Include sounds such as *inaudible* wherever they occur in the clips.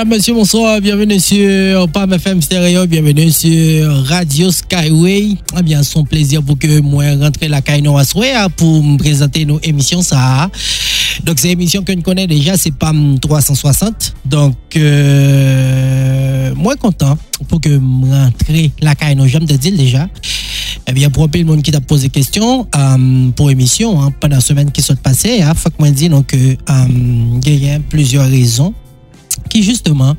Mesdames, Messieurs, bonsoir. Bienvenue sur PAM FM Stereo. Bienvenue sur Radio Skyway. Eh bien, son plaisir pour que moi rentre la Kaino Aswea pour me présenter nos émissions. Ça. Donc, c'est émission que nous connaissons déjà, c'est PAM 360. Donc, euh, moi content pour que me rentre la Kaino. J'aime te dire déjà. Eh bien, pour un peu le monde qui t'a posé question euh, pour émission hein, pendant la semaine qui s'est passée, hein, faut que moi dire donc il y a plusieurs raisons qui justement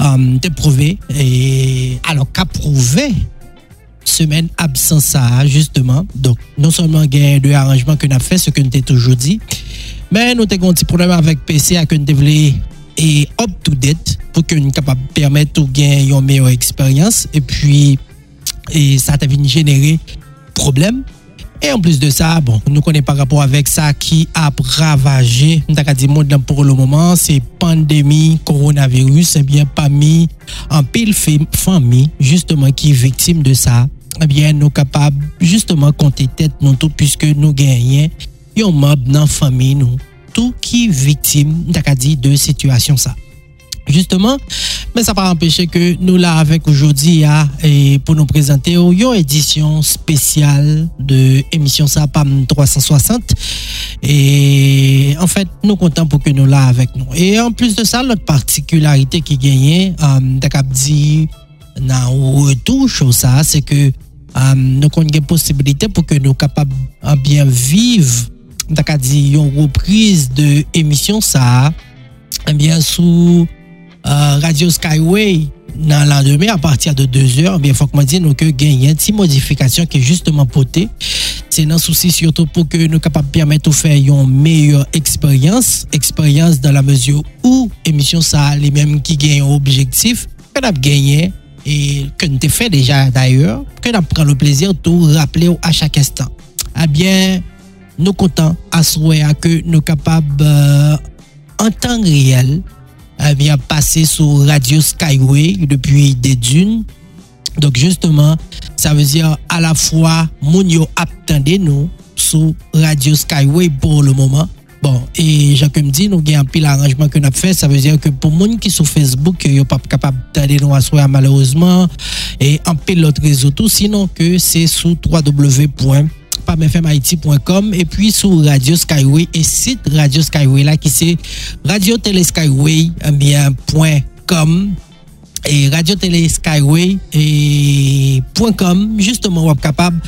euh, prouvé et alors qu'a prouvé semaine absence ça justement donc non seulement gain de arrangement que nous fait ce que nous t'ai toujours dit mais nous avons un petit problème avec PC à que nous et up to date pour que nous capable permettre de gagner une meilleure expérience et puis et ça t'a générer problème E an plus de sa, bon, nou konen par rapport avek sa ki ap ravaje, nou tak a di moun dan pou le mouman, se pandemi, koronavirus, ebyen eh pa mi, an pil fami, justeman ki viktim de sa, ebyen nou kapab justeman konti tet nou tout, pwiske nou genyen, yon mob nan fami nou, tout ki viktim, nou tak a di, de situasyon sa. Justement, mais ça pas empêcher que nous là avec aujourd'hui hein, et pour nous présenter une édition spéciale de émission Sapam 360 et en fait nous comptons pour que nous là avec nous. Et en plus de ça l'autre particularité qui chose ça c'est que euh, nous avons une possibilité pour que nous capables bien vivre dit une reprise de émission ça eh bien sous euh, Radio Skyway dans lendemain à partir de 2 heures, bien, faut que moi dise que gagner une petite modification qui est justement potée. C'est un souci surtout pour que nous capables permettre de faire une meilleure expérience, expérience dans la mesure où émission ça les mêmes qui gagnent objectif que nous gagné et que nous fait déjà d'ailleurs, que nous prenons le plaisir de rappeler à chaque instant. Eh bien, nous comptons à souhait que nous capables euh, en temps réel vient passer sur Radio Skyway depuis des dunes. Donc justement, ça veut dire à la fois Mounio attendez nous sur Radio Skyway pour le moment. Bon, et Jacques me dit, nous avons un pile arrangement que nous avons fait. Ça veut dire que pour les gens qui sont sur Facebook, ils ne sont pas capables d'aller nous asseoir malheureusement. Et un pile l'autre réseau tout, sinon que c'est sur www et puis sur Radio Skyway et site Radio Skyway là qui c'est radio skyway bien .com et radio télé skyway et .com. Justement on est capable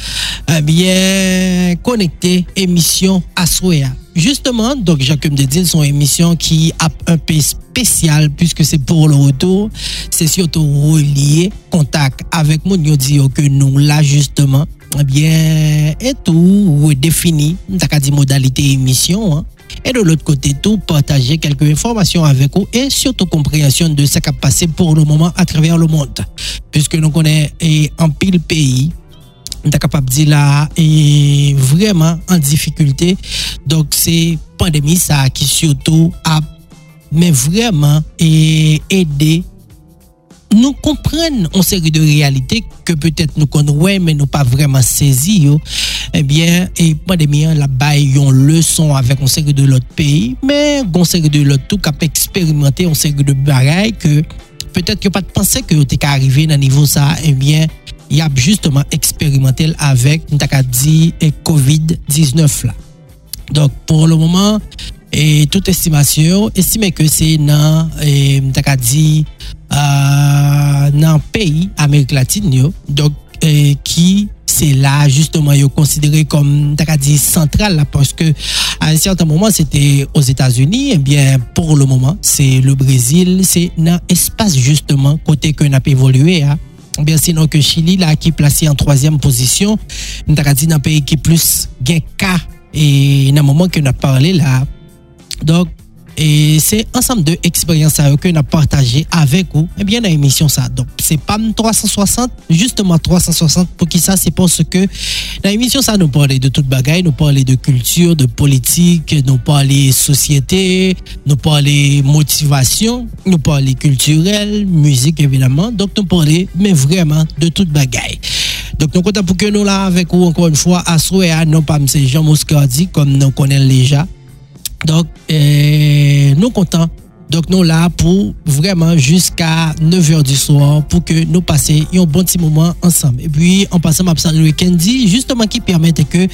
eh bien connecter émission à Soya justement donc Jacques de dire son émission qui a un peu spécial puisque c'est pour le retour. C'est surtout relié contact avec mon que nous là justement eh bien, et tout redéfini, t'as dit modalité émission, hein. et de l'autre côté, tout partager quelques informations avec vous et surtout compréhension de ce qui a passé pour le moment à travers le monde. Puisque nous connaissons en pile pays, est capable de dire là, est vraiment en difficulté. Donc, c'est pandémie ça qui surtout a, mais vraiment, aidé nou kompren an seri de realite ke petet nou kon wè men nou pa vreman sezi yo, ebyen, eh e pandemi an la bay yon leson avèk an seri de lot peyi, men an seri de lot tou kap eksperimente an seri de baray ke petet yo pat panse ke yo te ka arrive nan nivou sa, ebyen, eh yap justeman eksperimentel avèk nou ta ka di eh, COVID-19 la. Donk, pou le mouman, et eh, toute estimasyon, estime ke se nan, eh, mta ka di, euh, le pays Amérique latine donc euh, qui c'est là justement considéré comme dit central là, parce que à un certain moment c'était aux États-Unis et eh pour le moment c'est le Brésil c'est dans espace justement côté que n'a pas évolué hein. bien sinon que Chili qui est placé en troisième position dit dans pays qui plus gain cas et dans le moment que nous parlé là donc et c'est ensemble de expériences que nous partagé avec vous, eh bien, dans l'émission ça. Donc, c'est pas 360, justement 360, pour qui ça, c'est parce que dans l'émission ça, nous parlons de toute bagaille, nous parlons de culture, de politique, nous parlons de société, nous parlons motivation, nous parlons culturel, musique, évidemment. Donc, nous parlons, mais vraiment, de toute bagaille. Donc, nous comptons pour que nous là avec vous encore une fois, à souhait, non pas M. Jean Moscardi, comme nous connaissons déjà. Donc, euh, nous comptons Donc nous là pour vraiment jusqu'à 9h du soir pour que nous passions un bon petit moment ensemble. Et puis en passant à saluer Candy justement qui permet que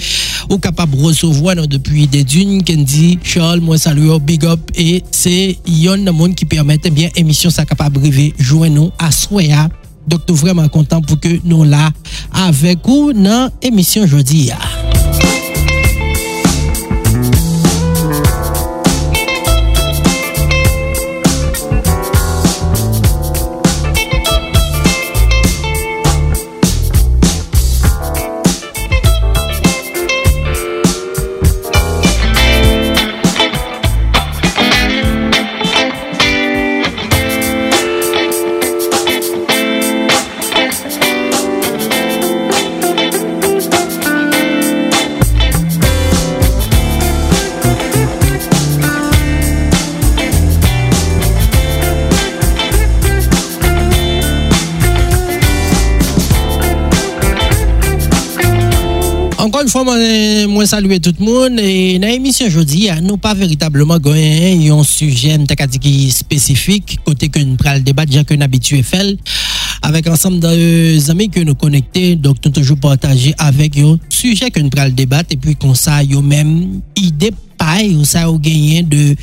ou capable de recevoir depuis des dunes Candy, Charles, moi salut big up et c'est yon monde qui permet eh bien émission ça capable de joindre nous à Soya. Donc nous vraiment content pour que nous là avec vous dans l'émission aujourd'hui. moi saluer tout le monde et dans l'émission aujourd'hui nous pas véritablement gagné un sujet spécifique côté que nous prenons le débat déjà que nous habitué faire avec ensemble des amis que nous connectés donc nous toujours partager avec eux sujet que nous prenons le débat et puis comme ça yo même idée paille ou ça au gagné de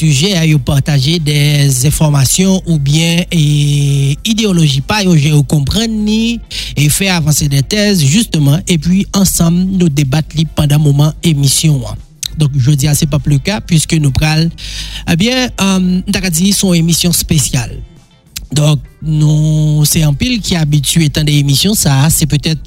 sujet à partager des informations ou bien et idéologie. Pas au comprendre ni et faire avancer des thèses justement. Et puis ensemble nous débattre pendant moment émission donc je dis c'est pas plus le cas puisque nous prenons eh bien euh, son émission spéciale donc, nous, c'est un pile qui habitué à des émissions, ça, c'est peut-être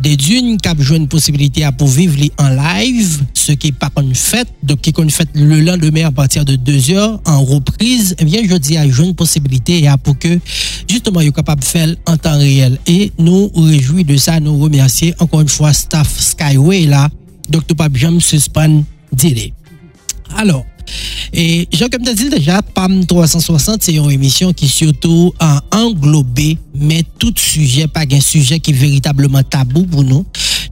des dunes qui ont une possibilité à pour vivre en live, ce qui n'est pas qu'on fait, donc qui qu'on fait le lendemain à partir de 2 heures en reprise, eh bien, je dis à une possibilité à pour que, justement, ils capable de faire en temps réel. Et nous réjouis de ça, nous remercier encore une fois staff Skyway là, donc pas jamais. Alors, et Jean, comme tu as dit déjà, PAM 360, c'est une émission qui surtout a englobé, mais tout sujet, pas un sujet qui est véritablement tabou pour nous.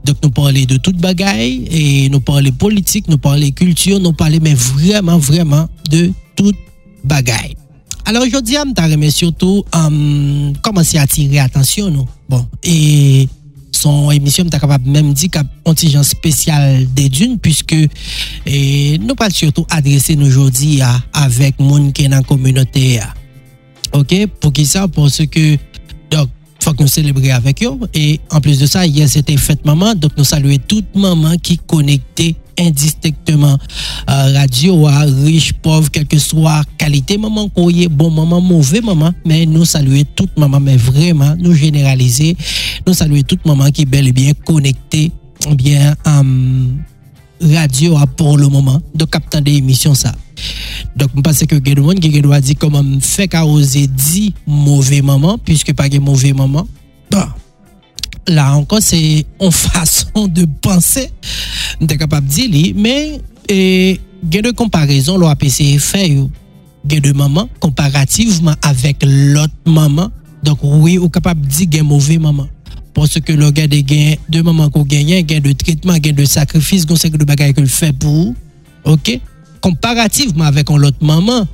Donc, nous parlons de toute bagaille, et nous parlons politique, nous parlons culture, nous parlons mais vraiment, vraiment de toute bagaille. Alors aujourd'hui, je me surtout um, commencer à attirer attention. Nous? Bon, et son émission est capable même dit qu'un contingent spécial des dunes puisque et, nous pas surtout adresser nous aujourd'hui avec monde qui est dans la communauté OK? Pour qui ça? Parce que donc faut que nous célébrions avec eux. Et en plus de ça hier c'était fête maman. Donc nous saluons toute maman qui connectait indistinctement euh, radio riche, pauvre, quelle que soit qualité, maman, bon maman, mauvais maman, mais nous saluer toute maman, mais vraiment nous généraliser, nous saluer toute maman qui est bel et bien connectée, bien euh, radio pour le moment, de captant des émissions ça. Donc, je pense que il qui dire comment fait qu'à oser dire mauvais maman, puisque pas mauvais maman. Bon, là encore, c'est une *laughs* façon de penser. On est capable de dire, mais il y a de comparaison, l'OAPC fait, il y a de maman comparativement avec l'autre maman. Donc, oui, on est capable de dire qu'il y a mauvais maman. Parce que le gars de gain de maman qu'on gagne, gain de traitement, gain de sacrifice, de bagaille que le fait pour, ok? Comparativement avec l'autre maman,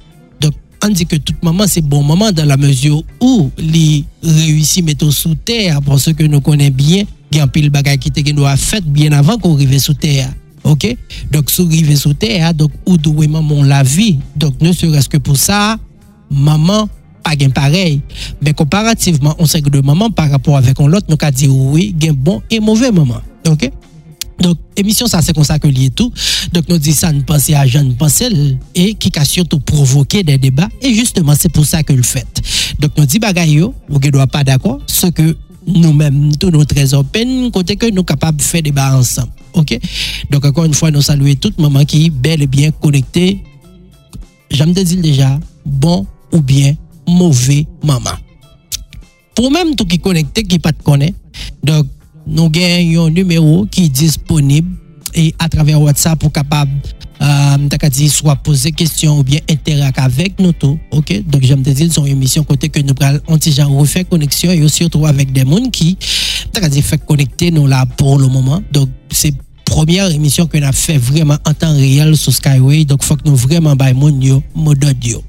on dit que toute maman c'est bon maman dans la mesure où les réussit mettre sous terre pour ce que nous connaissons bien il y a pile qui était doit fait bien avant qu'on arrive sous terre. OK? Donc sous arriver sous terre donc où doit maman la vie? Donc ne serait-ce que pour ça maman pas gain pareil. Mais comparativement on sait que de maman par rapport avec l'autre nous a dit oui gain bon et mauvais maman. OK? Donc, émission, ça, c'est comme ça que lié tout. Donc, nous disons ça, nous pensons à Jeanne Pensel et qui a surtout provoqué des débats. Et justement, c'est pour ça que le fait. Donc, nous disons, bagaille, ou ne doit pas d'accord, ce que nous-mêmes, tous nos très open, côté que nous sommes capables de faire débat ensemble. OK? Donc, encore une fois, nous saluons toute maman qui est bel et bien connectée. J'aime te dire déjà, bon ou bien mauvais maman. Pour même tout qui connecté, qui pas te connaît. Donc, nous avons un numéro qui est disponible et à travers WhatsApp pour capable euh, soit poser question ou bien interagir avec nous tout. OK? Donc j'aime te dire son émission côté que nous on déjà refait connexion et aussi surtout avec des gens qui dit fait connecter nous là pour le moment. Donc c'est première émission que nous a fait vraiment en temps réel sur Skyway donc faut que nous vraiment bail mon mode audio.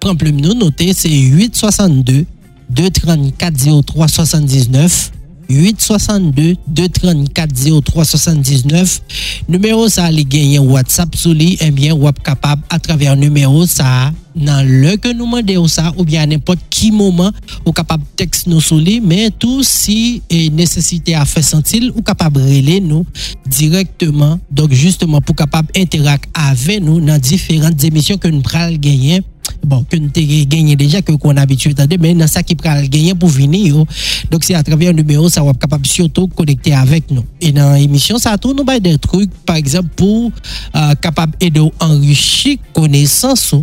prendre le nous noter, c'est 862 234 03 79. 862 234 03 79 numéro ça les gagner WhatsApp sous lui et eh bien ou capable à travers numéro ça dans le que nous demandons ça ou bien à n'importe qui moment ou capable texte nous sous mais tout si est nécessité à faire sentir ou capable relayer nous directement. Donc justement pour capable interagir avec nous dans différentes émissions que nous prenons gagner bon, que nous avons gagné déjà, que qu'on a habitué à mais dans ça qui prend gagner pour venir. Donc, c'est à travers un numéro, ça va être capable surtout connecter avec nous. Et dans l'émission, ça tout nous des trucs, par exemple, pour euh, capable aider enrichir connaissance.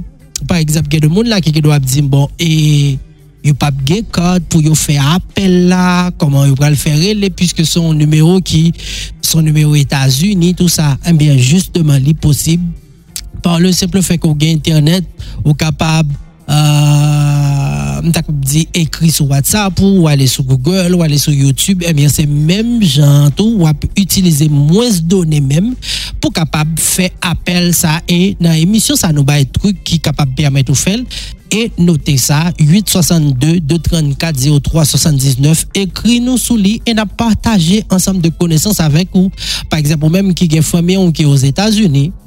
Par exemple, il y a des gens qui doivent dire, bon, et il pas de code pour faire appel là, comment il va le faire, puisque son numéro qui, son numéro États-Unis, tout ça, eh bien, justement, est possible par le simple fek ou gen internet, ou kapab euh, mta kap di ekri sou WhatsApp ou wale sou Google ou wale sou YouTube, ebyen eh se menm jantou wap utilize mwens donen menm pou kapab fe apel sa e nan emisyon sa nou baye truk ki kapab permet ou fel e note sa 862-234-0379 ekri nou sou li e na partaje ansam de konesans avek ou par exemple ou menm ki gen fome ou ki os Etats-Unis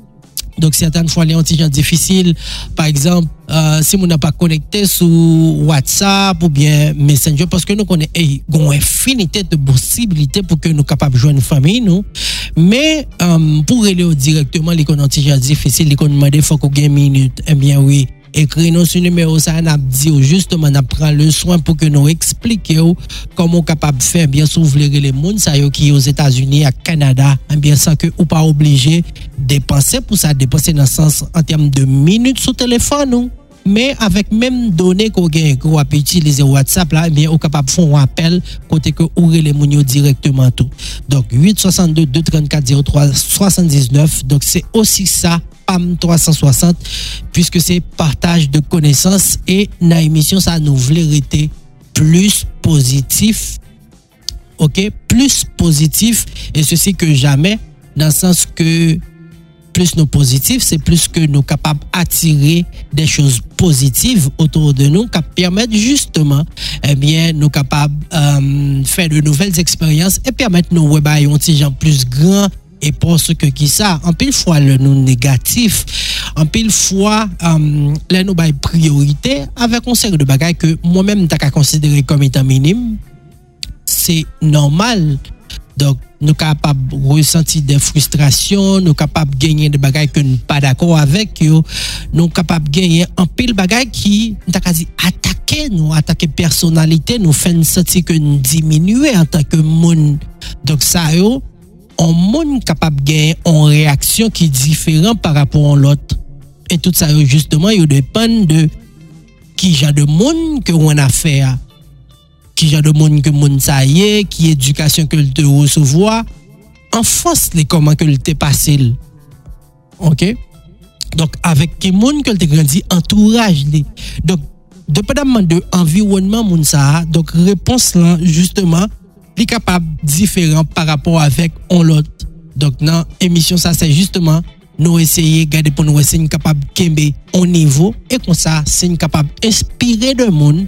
donc, certaines fois, les antigènes difficiles, par exemple, euh, si on n'a pas connecté sur WhatsApp ou bien Messenger, parce que nous connaissons une infinité de possibilités pour que nous capables de jouer une famille, nous. Mais euh, pour aller directement, les antigènes difficiles, les demander, il faut qu'on ait une minute. Eh bien, oui, écrit nous ce numéro ça n'a dit justement n'a prend le soin pour que nous expliquions comment capable de faire bien s'ouvrir les mondes ça qui aux États-Unis à Canada eh bien sans que ou pas obligé dépenser pour ça dépenser dans le sens en termes de minutes sur téléphone mais avec même données qu'on gagne qu'on peut utiliser WhatsApp là eh bien capable de faire un appel côté que ouvrir les mounions directement tout donc 862 234 03 79 donc c'est aussi ça PAM 360, puisque c'est partage de connaissances et dans l'émission, ça nous voulait plus positif. OK? Plus positif, et ceci que jamais, dans le sens que plus nous positifs, c'est plus que nous capables d'attirer des choses positives autour de nous qui permettent justement, eh bien, nous capables de euh, faire de nouvelles expériences et permettre nos web un gens plus grand et parce que qui ça, en pile fois le nous négatif, en pile fois um, les nous priorité avec un série de bagages que moi-même t'as considérer comme étant minime, c'est normal. Donk nou kapap resenti de frustrasyon, nou kapap genyen de bagay ke nou pa d'akor avek yo, nou kapap genyen anpil bagay ki nou ta kazi atake nou, atake personalite, nou fen senti ke nou diminue an tanke moun. Donk sa yo, an moun kapap genyen an reaksyon ki diferan par rapport an lot. Et tout sa yo, justeman, yo depan de ki jan de moun ke wan afer. ki jan de moun ke moun sa ye, ki edukasyon ke lte recevoa, an fos li koman ke lte pasil. Ok? Donk, avek ki moun ke lte grandi, entouraj li. Donk, depedaman de environman moun sa, donk, repons lan, justeman, li kapab diferan par rapport avek on lot. Donk nan, emisyon sa, se justeman, nou esye gade pou nou esye n kapab kembe on nivou, e kon sa, se n kapab espire de moun,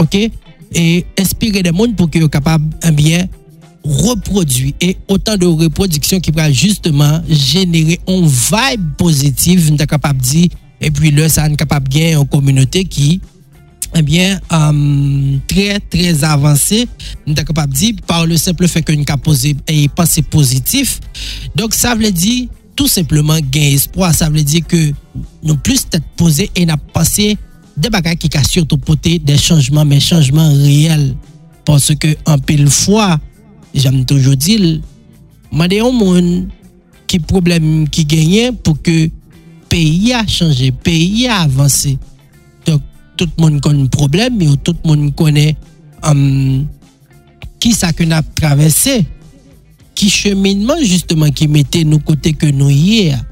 ok? Et inspirer le monde pour qu'ils soient capable de bien reproduire et autant de reproduction qui va justement générer une vibe positive, nous capable de dire, et puis là, ça est capable de gagner une communauté qui eh bien, euh, très, très avancé, nous capable de dire, par le simple fait que nous posé et pensé positif. Donc, ça veut dire, tout simplement, gagner espoir. Ça veut dire que nous plus tête posé et nous passé des bagages qui ont surtout porté des changements, mais changements réels. Parce que, en pile fois, j'aime toujours dire, je un monde qui problème qui gagne pour que le pays a changé, le pays a avancé tout le monde connaît un problème, mais tout le monde connaît um, qui ça que a traversé, qui cheminement justement qui mettait nous côté que nous hier.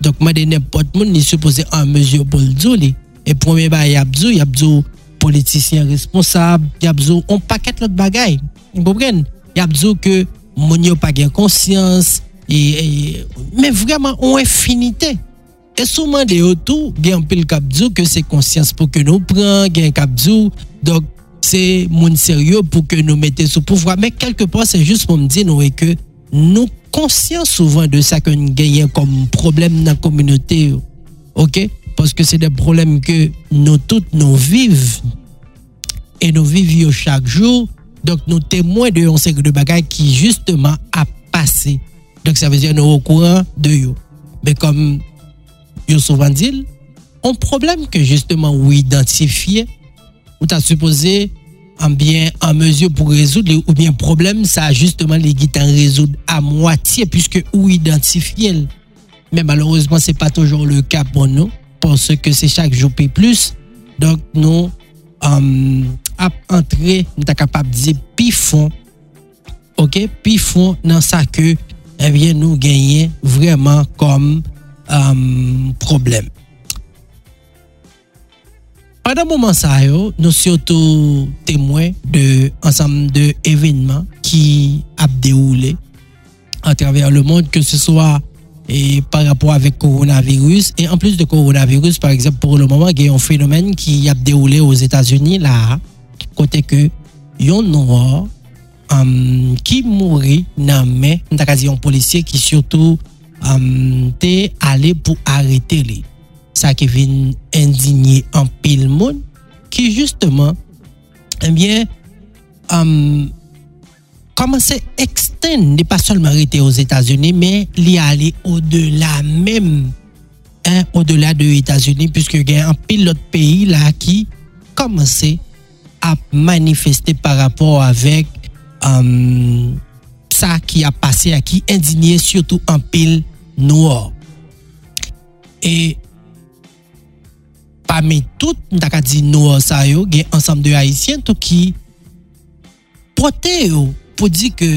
Donc, moi, n'importe monde n'est supposé en mesure pour le dire. E pwemye ba yabzou, yabzou politisyen responsab, yabzou on paket lot bagay. Mpopren? Yabzou ke moun yo pa gen konsyans, e, e, men vreman on infinite. E souman de yo tou, gen pil kapzou ke se konsyans pou ke nou pran, gen kapzou, dok se moun seryo pou ke nou mette sou pouvwa. Men kelke pan se jist pou mdi nou e ke nou konsyans souvan de sa ke nou genyen kom problem nan kominote yo. Ok? Parce que c'est des problèmes que nous toutes nous vivons et nous vivons chaque jour. Donc, nous témoins de série de bagages qui justement a passé. Donc, ça veut dire nous au courant de eux. Mais comme yo souvent dit, un problème que justement ou identifié, ou t'as supposé en bien en mesure pour résoudre ou bien problème ça justement les guitares résoudre à moitié puisque ou identifié mais malheureusement c'est pas toujours le cas pour nous parce ke se chak jou pe plus, donk nou um, euh, ap antre, nou ta kapap dize pi fon, ok, pi fon nan sa ke, ebyen eh nou genyen vreman kom um, euh, problem. Padan mouman sa yo, nou syoto temwen de ansam de evenman ki ap deroule a traver le moun, ke se swa et par rapport avec coronavirus. Et en plus de coronavirus, par exemple, pour le moment, il y a un phénomène qui a déroulé aux États-Unis, là, côté que un noir um, qui mourit dans mais un policier qui surtout um, allé pour arrêter lui ça qui vient indigner en pile monde qui justement eh bien um, komanse eksten, ne pa solman rete os Etats-Unis, men li ale o de la mem, o de la de Etats-Unis, pwiske gen an pil lot peyi la ki komanse ap manifeste par rapport avek um, sa ki ap pase a ki indinye surtout an pil noor. E pa men tout, mta ka di noor sa yo, gen ansam de Haitien tou ki pote yo pou di ke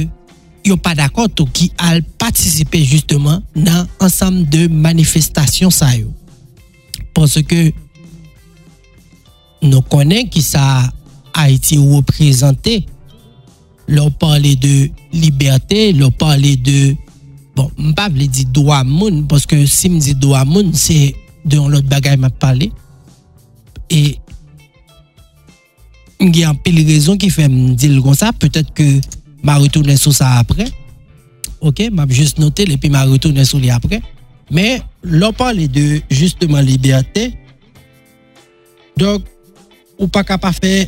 yon pa dakot ou ki al patisipe justeman nan ansam de manifestasyon sa yo. Ponso ke nou konen ki sa Haiti ou reprezentè, lor parle de libertè, lor parle de, bon, mpa vle di do a moun, poske si mdi do a moun, se de yon lot bagay map pale, e mge an pil rezon ki fe mdil kon sa, petet ke je retourner sur ça après. Ok, je juste noté et puis je retourner sur lui après. Mais l'on parle de justement liberté. Donc, ou pas capable faire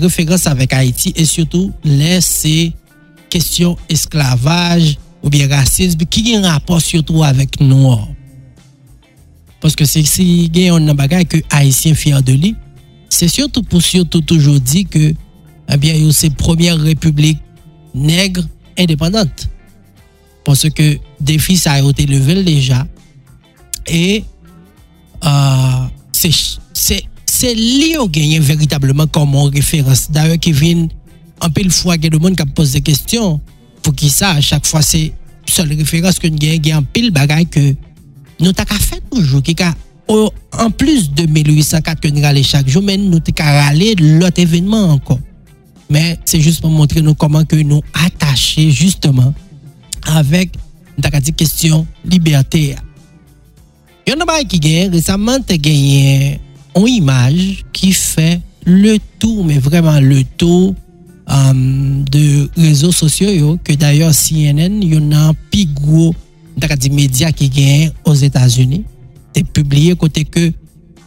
référence avec Haïti et surtout laisser question esclavage ou bien racisme qui a un rapport surtout avec noir. Parce que c'est si y a un bagage que Haïtien fier de lui, c'est surtout pour surtout toujours dire que eh bien, c'est première république negre indépendante. Parce que défi ça a été levé déjà. Et euh, c'est lié au gagné véritablement comme en référence. D'ailleurs, Kevin, un peu le fois, il y a des gens qui posent des questions. Pour qui ça, à chaque fois, c'est seule référence que nous avons un pile bagaille que nous avons fait toujours. Qui a oh, en plus de 1804 que nous râlons chaque jour, mais nous avons râlé l'autre événement encore. Mais c'est juste pour montrer nous comment que nous attachés justement avec la question liberté. Il y en a qui gagne récemment gagné une image qui fait le tour, mais vraiment le tour um, de réseaux sociaux que d'ailleurs CNN, il y en a un plus gros médias qui gagnent aux États-Unis, c'est publié côté que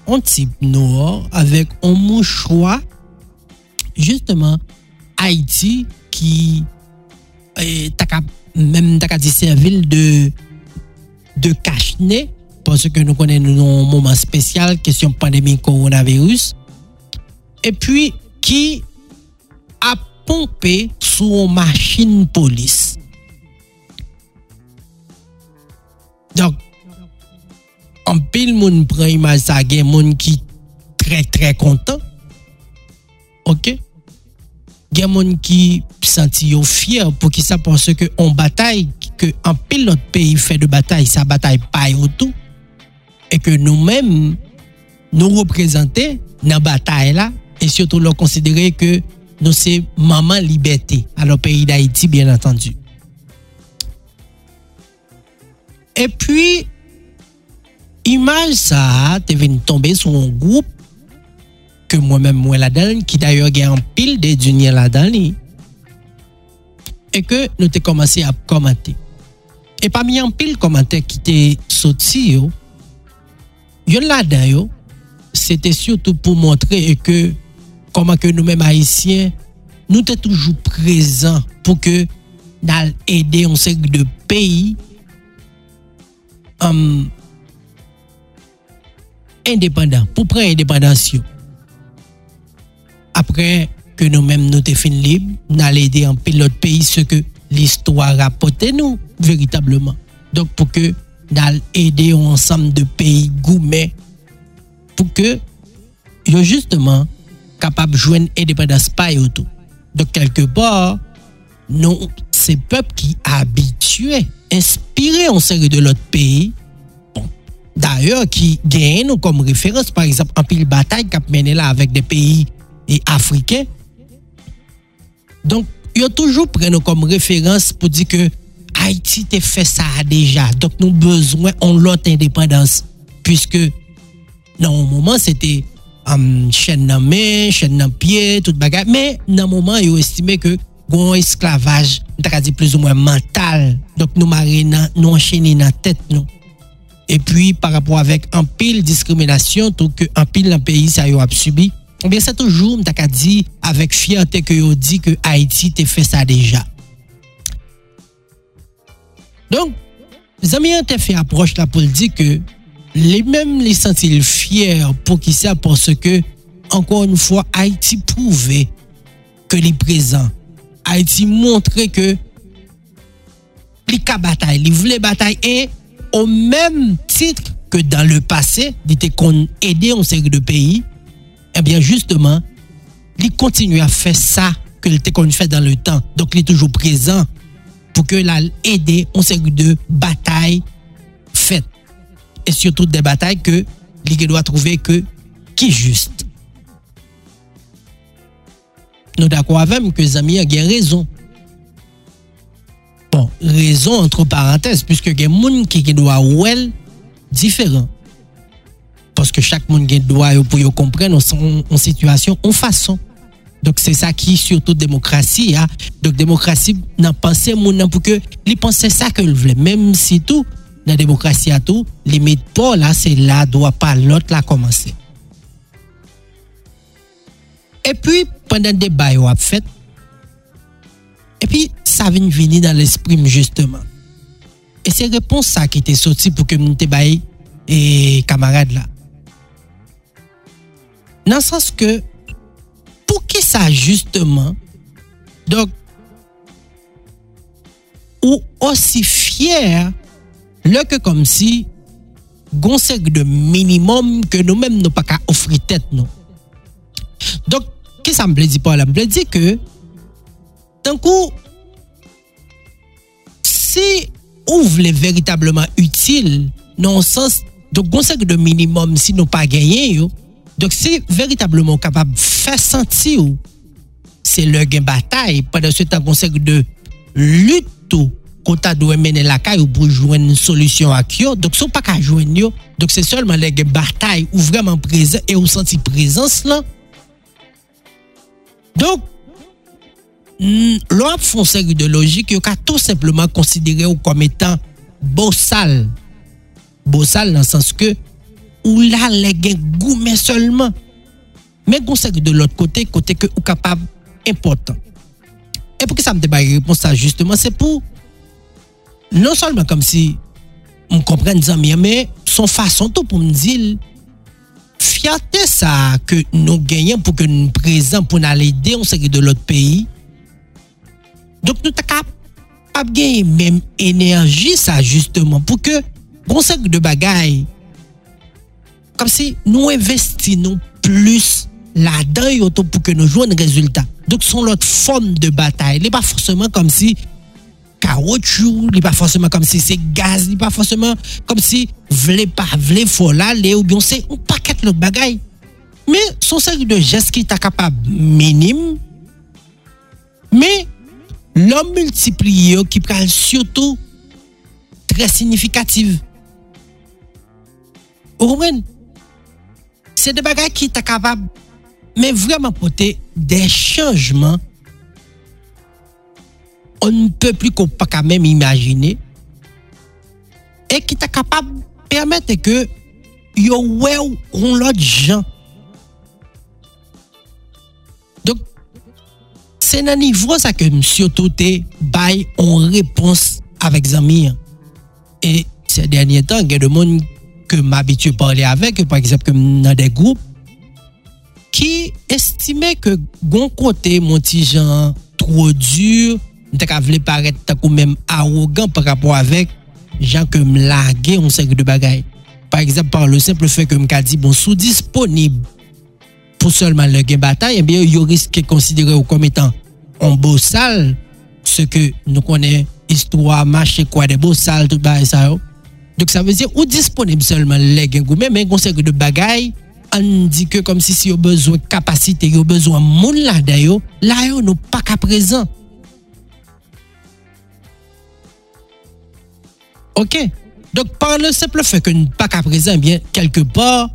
un type noir avec un mouchoir, justement, Haïti ki taka, mèm taka di servil de, de kachne, parce que nou konen nou mouman spesyal, kesyon pandemi koronavirus, et puis ki a pompe sou machin polis. Donk, an pil moun pran imaj sa gen moun ki tre tre kontan, OK? Gen moun qui senti yo fier pour qui ça pense que on bataille que en pile notre pays fait de bataille, ça bataille pas tout et que nous-mêmes nous représenter dans bataille là et surtout leur considérer que nous c'est maman liberté à le pays d'Haïti bien entendu. Et puis, image ça t'es venu tomber sur un groupe que moi-même moi la donne qui d'ailleurs a un pile de dunia la dedans et que nous t'ai commencé à commenter. Et parmi un pile commentaire qui t'est sorti yo. Yon là dedans c'était surtout pour montrer que comment que nous-mêmes haïtiens nous sommes toujours présents pour que nous aider un cercle de pays um, indépendants pour prendre indépendance. Après que nous-mêmes nous finis libres, nous allons aider un pilote pays ce que l'histoire rapporte nous véritablement. Donc pour que nous aider ensemble de pays gourmets pour que yo justement capable de joindre indépendance pas tout. Donc quelque part, nous, ces peuples qui habitués, inspirés en série de l'autre pays, d'ailleurs qui gagnent comme référence, par exemple, en pile bataille qu'a mené là avec des pays e Afriken. Donk, yo toujou pren nou kom referans pou di ke Haiti te fe sa deja. Donk nou bezwen on lot independans. Piske nan ou mouman se te um, chen nan men, chen nan pie, tout bagay. Men nan mouman yo estime ke gwen esklavaj, ta ka di plus ou mwen mental. Donk nou mare nan, nou encheni nan tet nou. E pi par rapport avek an pil diskriminasyon, tou ke an pil nan peyi sa yo ap subi. Bien c'est toujours on dit avec fierté que yo dit que Haïti t'a fait ça déjà. Donc les amis ont fait approche là pour dire que les mêmes les sentent fiers pour qui ça parce que encore une fois Haïti prouvait que les présents Haïti montrait que les bataille, les voulait bataille et au même titre que dans le passé, il était qu'on aidait une série de pays, Ebyen justeman, li kontinu a fe sa ke li te kon fè dan le tan. Donk li toujou prezant pou ke la ede on seri de batay fèt. E surtout de batay ke li ke do a trouve ke ki just. Nou da kwa avèm ke zami a gen rezon. Bon, rezon entre parantez, pwiske gen moun ki ke do a ouel diferan. Parce que chaque monde doit pour comprendre en situation, en façon. Donc c'est ça qui surtout démocratie. Hein? Donc démocratie, n'a pensé mon pour que les penser ça que voulait. Même si tout, la démocratie à tout, limite pas là, c'est là, doit pas l'autre là commencer. Et puis, pendant le débat, a fait, et puis, ça vient venir dans l'esprit, justement. Et c'est réponse ça qui était sorti pour que nous et camarades Nan sens ke, pou ki sa justeman, dok, ou osi fyer, lè ke kom si, gonsek de minimum ke nou menm nou pa ka ofri tet nou. Dok, ki sa mble di pa la? Mble di ke, tankou, si ou vle veritableman util, nan sens, dok gonsek de minimum si nou pa genyen yo, Dok se veritableman kapab fè senti ou, se lè gen batay, padan se tan konsek de lut ou konta dwe menen lakay ou pou jwen solusyon ak yo, dok sou pa ka jwen yo, dok se solman lè gen batay ou vreman prezant, e ou senti prezans lan. Dok, mm, lò ap fonsek de logik, yo ka tout simplement konsidere ou kom etan bosal. Bosal nan sens ke, ou la le gen goumen seulement. Men gonsek de l'ot kote, kote ke ou kapab important. E pou ki sa mte baye repons sa justement, se pou non solman kom si m kompren dizan miye, me son fason tou pou m dil fiyate sa ke nou genyen pou ke nou prezant pou nan le de gonsek de l'ot peyi. Dok nou ta kap ap genye menm enerji sa justement pou ke gonsek de bagay comme si nous investissons plus là-dedans pour que nous jouions un résultat. Donc sont l'autre forme de bataille. Il n'est pas forcément comme si caoutchouc, n'est pas forcément comme si c'est gaz, il pas forcément comme si voulez pas, voulez faut l'aller ou bien c'est un paquet de bagaille. Mais son série de gestes qui est capable minime, mais l'homme multiplié qui parle surtout très significative. Vous comprenez? se de bagay ki ta kapab men vreman pote de chanjman on ne peut plus qu'on pas quand même imaginer et qui t'a capable permettre que yo ou on l'autre gens donc c'est un niveau ça que monsieur Toté bail en réponse avec zami. et ces derniers temps il y a des monde ke m abitye parle avek, par exemple, ke m nan de group, ki estime ke gon kote moun ti jan tro dur, m te ka vle paret takou menm arogan par rapport avek jan ke m lage yon sek de bagay. Par exemple, par le simple fe ke m ka di, bon, sou disponib pou solman le gen batay, eh bien, yo riske konsidere ou kom etan an bo sal, se ke nou konen istwa, mache kwa de bo sal, tout ba e sa yo. Dok sa veze ou disponib selman le gen goumen men konsek de bagay an di ke kom si si yo bezwen kapasite, yo bezwen moun la dayo, la yo nou pa ka prezan. Ok, dok par le seple fe ke nou pa ka prezan, eh bien, kelke por,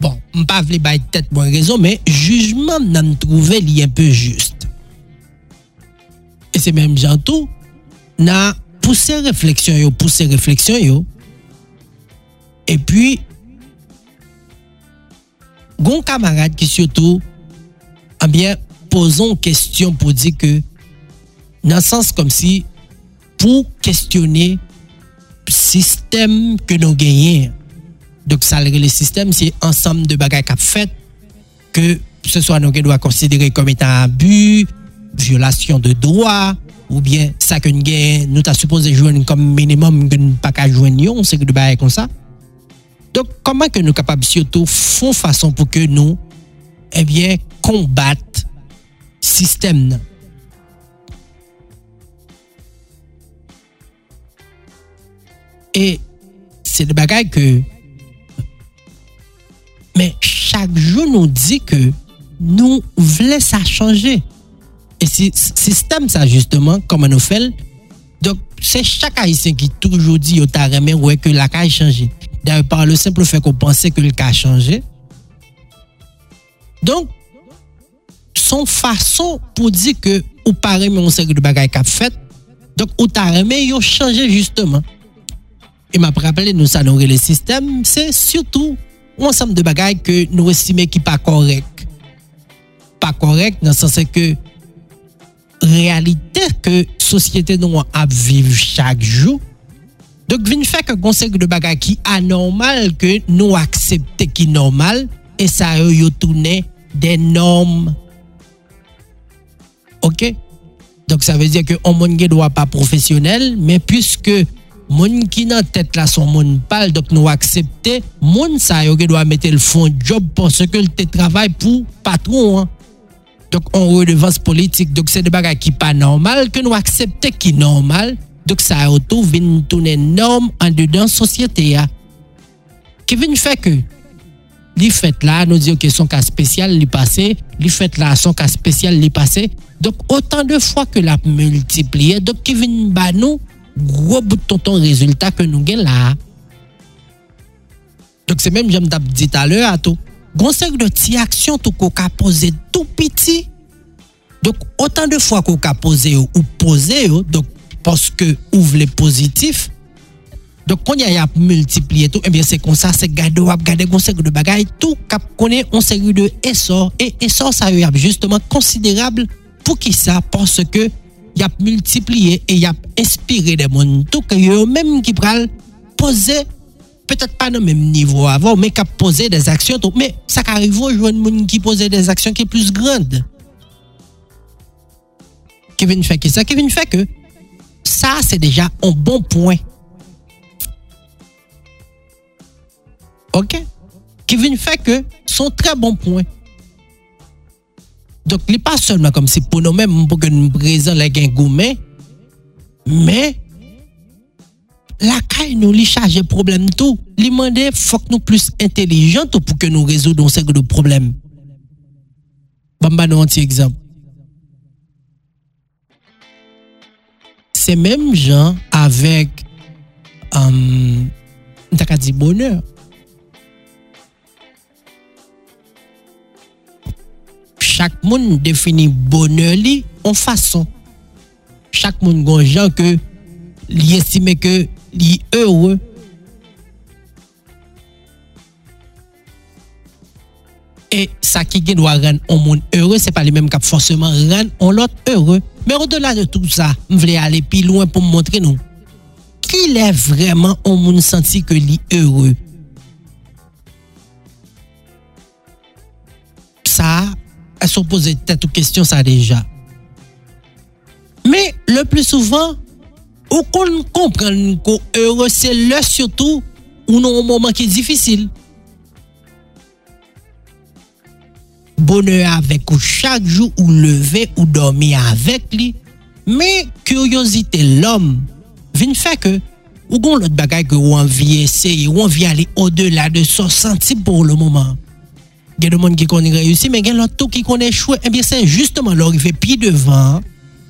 bon, m pa vle bay tet mwen rezon, men, jujman nan m trouve li yon pe juste. E se menm jantou, nan n'a poussé réflexion yo, poussé réflexion yo. Et puis, gon camarade qui surtout, eh bien, posons question pour dire que, dans le sens comme si, pour questionner le système que nous gagnons, donc ça le système, c'est ensemble de bagages qu'a fait que ce soit nous doit considérer comme étant abus, violation de droits, ou bien ça que nous avons supposé jouer comme minimum que nous pas qu'à jouer, on sait que de bagages comme ça. Donc, comment que nous capables surtout font façon pour que nous, eh bien, combattre système Et c'est le bagage que. Mais chaque jour nous dit que nous voulons ça changer. Et c'est système ça justement, comme nous fait. Donc, c'est chaque haïtien qui toujours dit au taremé ouais que la a changé par le simple fait qu'on pensait que le cas a changé. Donc, son façon pour dire que ou pas mais on sait que le bagage qu'a fait, donc ou t'a remis, il a changé justement. Et m'a rappelé nous ça le système, c'est surtout un ensemble de bagages que nous estimons qui pas correct. Pas correct dans le sens que realite ke sosyete nou an ap viv chak jou. Dok vin fèk konsek de bagay ki anormal ke nou aksepte ki normal e sa yo yo toune de norm. Ok? Dok sa vezi ke on moun gen do ap ap profesyonel, men pwiske moun ki nan tet la son moun pal, dok nou aksepte, moun sa yo gen do ap mette l fon job pon se ke l te travay pou patron an. Dok on redevans politik. Dok se de baga ki pa normal. Ke nou aksepte ki normal. Dok sa a otou vin tounen norm an de dan sosyete ya. Ke vin fè ke? Li fèt la nou diyo ke son ka spesyal li pase. Li fèt la son ka spesyal li pase. Dok otan de fwa ke la multipliye. Dok ki vin ba nou. Gwo bouton ton rezultat ke nou gen la. Dok se menm jem tap dit alè ato. Gonser de ti aksyon tou kou ka pose tout piti. Dok, otan de fwa kou ka pose yo ou pose yo, dok, poske ou vle pozitif, dok konye ya pou multipliye tou, eh ebyen se konsa se gade wap, gade gonsek de bagay, tou kap konen onseri de esor, e esor sa yo yap justeman konsiderable pou ki sa, poske yap multipliye e yap inspire de moun tou, ke yo menm ki pral pose yo. Peut-être pas dans le même niveau avant, mais qui a posé des actions, tout, mais ça arrive au jouer monde qui pose des actions qui sont plus grandes. Kevin fait que ça, Kevin fait que ça, c'est déjà un bon point. OK? Qui fait que son très bon point. Donc, il n'est pas seulement comme si pour nous-mêmes, pour que nous présents les gourmet, mais la kay nou li chaje problem tou. Li mande fok nou plus intelijant ou pou ke nou rezo don sek de problem. Bamba nou an ti ekzamp. Se menm jan avek um, ntaka di bonheur. Chak moun defini bonheur li an fason. Chak moun gonjan ke li esime ke li heureux. Et ça qui doit rendre un monde heureux, c'est pas les mêmes qui forcément rendre l'autre heureux. Mais au-delà de tout ça, je voulais aller plus loin pour montrer nous. Qu'il est vraiment un monde senti que li heureux. Ça, elles sont posées tête aux questions ça déjà. Mais le plus souvent, Ou kon kompren ko heureux se lè surtout ou nou mouman ki difisil. Bonheur avèk ou chak jou ou leve ou dormi avèk li. Me kuryozite l'om vin fè ke ou gon lot bagay ke ou anvi eseye, ou anvi ale o de la de son senti pou le mouman. Gen de moun ki kon reyousi, men gen lot tou ki kon echouè. Ebyen eh se justement lor, ve pi devan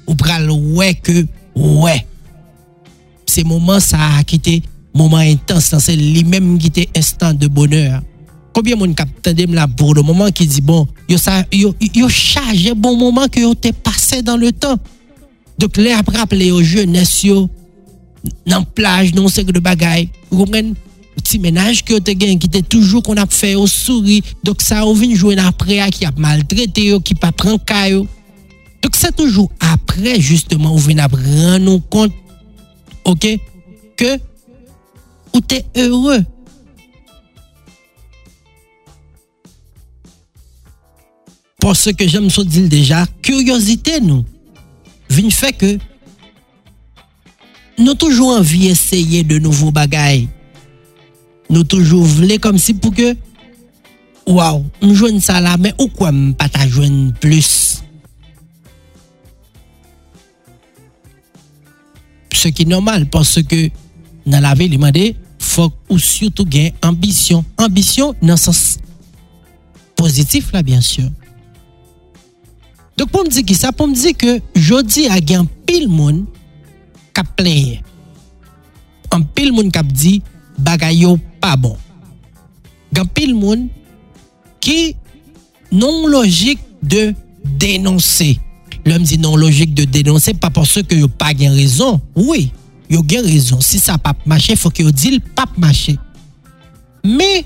ou pral wè ke wè. se mouman sa a kite mouman intens lan, se li menm kite instant de bonheur. Koubyen moun kap tendem la pou do mouman ki di bon, yo, sa, yo, yo chaje bon mouman ki yo te pase dan le tan. Dok le ap rappele yo jeunes yo, nan plaj, nan sek de bagay, ou kompren, ti menaj ki yo te gen, ki te toujou kon ap fe yo souri, dok sa ou vin jwen apre a ki ap maltrete yo, ki pa pran ka yo. Dok sa toujou apre, justement, ou vin ap ran nou kont ok, ke ou te heureux. Por se ke jèm sou dil deja, kuryosite nou, vin fè ke nou toujou anvi eseye de nouvo bagay. Nou toujou vle kom si pou ke waw, m jwen sa la, men ou kwa m pata jwen plus? ce qui est normal parce que nan la ve li mande fok ou surtout gen ambisyon. Ambisyon nan sens pozitif la bien sûr. Dok pou m di ki sa, pou m di ke jodi a gen pil moun kap plenye. An pil moun kap di bagay yo pa bon. Gen pil moun ki non logik de denonser. L'homme dit non logique de dénoncer pas parce que yo pas gain raison. Oui, yo gain raison. Si ça pas marché, faut que yo dit pas marché. Mais